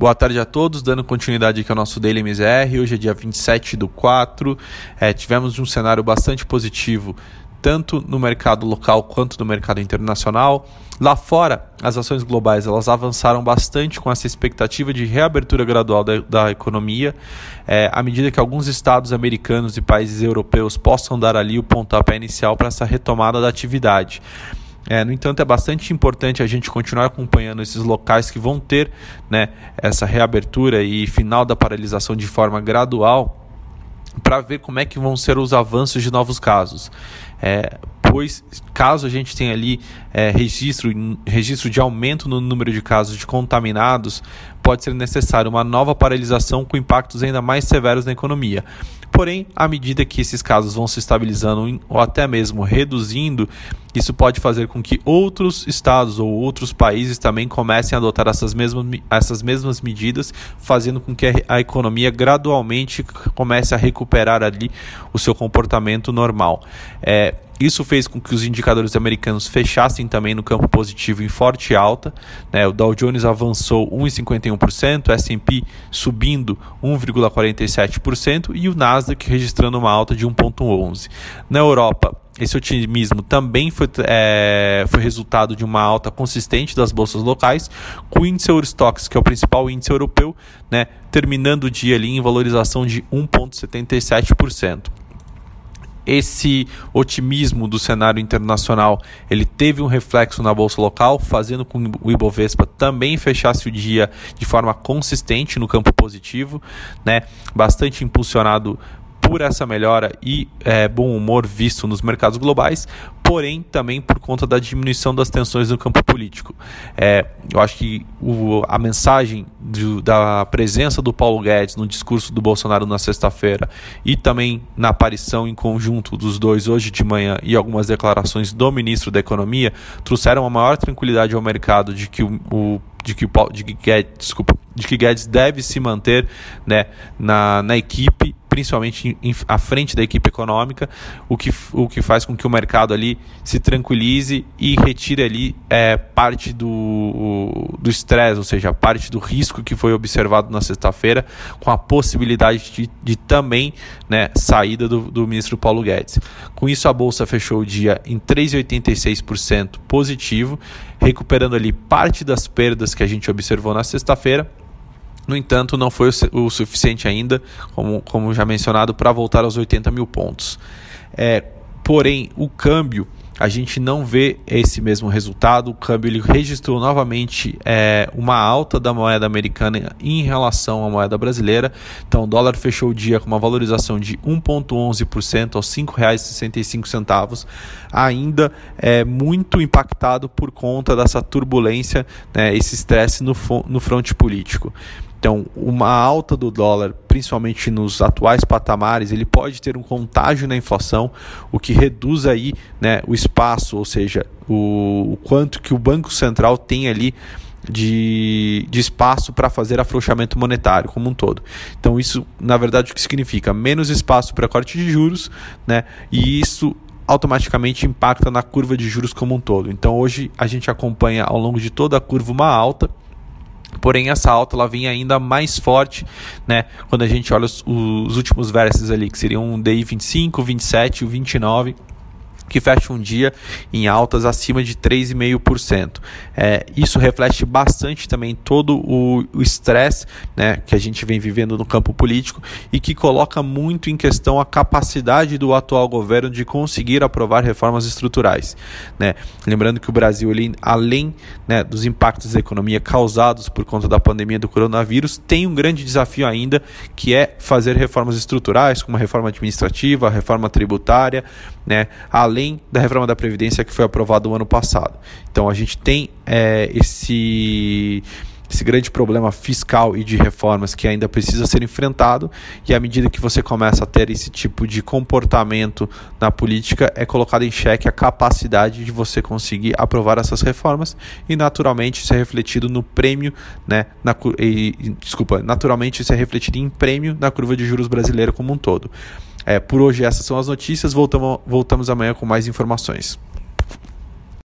Boa tarde a todos, dando continuidade aqui ao nosso Daily MZR. Hoje é dia 27 do 4. É, tivemos um cenário bastante positivo, tanto no mercado local quanto no mercado internacional. Lá fora, as ações globais elas avançaram bastante com essa expectativa de reabertura gradual da, da economia, é, à medida que alguns estados americanos e países europeus possam dar ali o pontapé inicial para essa retomada da atividade. É, no entanto, é bastante importante a gente continuar acompanhando esses locais que vão ter né, essa reabertura e final da paralisação de forma gradual para ver como é que vão ser os avanços de novos casos. É, pois, caso a gente tenha ali é, registro, registro de aumento no número de casos de contaminados, pode ser necessário uma nova paralisação com impactos ainda mais severos na economia. Porém, à medida que esses casos vão se estabilizando ou até mesmo reduzindo, isso pode fazer com que outros estados ou outros países também comecem a adotar essas mesmas, essas mesmas medidas, fazendo com que a economia gradualmente comece a recuperar ali o seu comportamento normal. É, isso fez com que os indicadores americanos fechassem também no campo positivo em forte alta. Né? O Dow Jones avançou 1,51%, o S&P subindo 1,47% e o Nasdaq registrando uma alta de 1,11%. Na Europa, esse otimismo também foi, é, foi resultado de uma alta consistente das bolsas locais, com o índice Eurostox, que é o principal índice europeu, né, terminando o dia ali em valorização de 1,77% esse otimismo do cenário internacional ele teve um reflexo na bolsa local, fazendo com que o Ibovespa também fechasse o dia de forma consistente no campo positivo, né? bastante impulsionado por essa melhora e é, bom humor visto nos mercados globais, porém também por conta da diminuição das tensões no campo político. É, eu acho que o, a mensagem da presença do Paulo Guedes no discurso do Bolsonaro na sexta-feira e também na aparição em conjunto dos dois hoje de manhã e algumas declarações do ministro da Economia trouxeram uma maior tranquilidade ao mercado de que o, o de que, de que Guedes, desculpa, de que Guedes deve se manter né, na, na equipe principalmente em, à frente da equipe econômica, o que, o que faz com que o mercado ali se tranquilize e retire ali é, parte do estresse, ou seja, parte do risco que foi observado na sexta-feira, com a possibilidade de, de também né, saída do, do ministro Paulo Guedes. Com isso, a bolsa fechou o dia em 3,86% positivo, recuperando ali parte das perdas que a gente observou na sexta-feira no entanto, não foi o suficiente ainda, como, como já mencionado, para voltar aos 80 mil pontos. É, porém, o câmbio a gente não vê esse mesmo resultado. O câmbio ele registrou novamente é, uma alta da moeda americana em relação à moeda brasileira. Então, o dólar fechou o dia com uma valorização de 1,11% aos R$ 5,65, ainda é muito impactado por conta dessa turbulência, né, esse estresse no, no fronte político. Então, uma alta do dólar, principalmente nos atuais patamares, ele pode ter um contágio na inflação, o que reduz aí né, o espaço, ou seja, o, o quanto que o Banco Central tem ali de, de espaço para fazer afrouxamento monetário como um todo. Então, isso, na verdade, o que significa? Menos espaço para corte de juros, né? E isso automaticamente impacta na curva de juros como um todo. Então, hoje a gente acompanha ao longo de toda a curva uma alta Porém, essa alta ela vem ainda mais forte, né? Quando a gente olha os, os últimos vértices ali, que seriam o DI 25, 27 e o 29 que fecha um dia em altas acima de 3,5%. É, isso reflete bastante também todo o estresse né, que a gente vem vivendo no campo político e que coloca muito em questão a capacidade do atual governo de conseguir aprovar reformas estruturais. Né? Lembrando que o Brasil, ele, além né, dos impactos da economia causados por conta da pandemia do coronavírus, tem um grande desafio ainda que é fazer reformas estruturais, como a reforma administrativa, a reforma tributária, né, além da reforma da Previdência que foi aprovada no ano passado. Então a gente tem é, esse esse grande problema fiscal e de reformas que ainda precisa ser enfrentado, e à medida que você começa a ter esse tipo de comportamento na política, é colocada em xeque a capacidade de você conseguir aprovar essas reformas e naturalmente isso é refletido no prêmio, né, na, e, desculpa, naturalmente isso é refletido em prêmio na curva de juros brasileira como um todo. É, por hoje essas são as notícias, voltamos, voltamos amanhã com mais informações.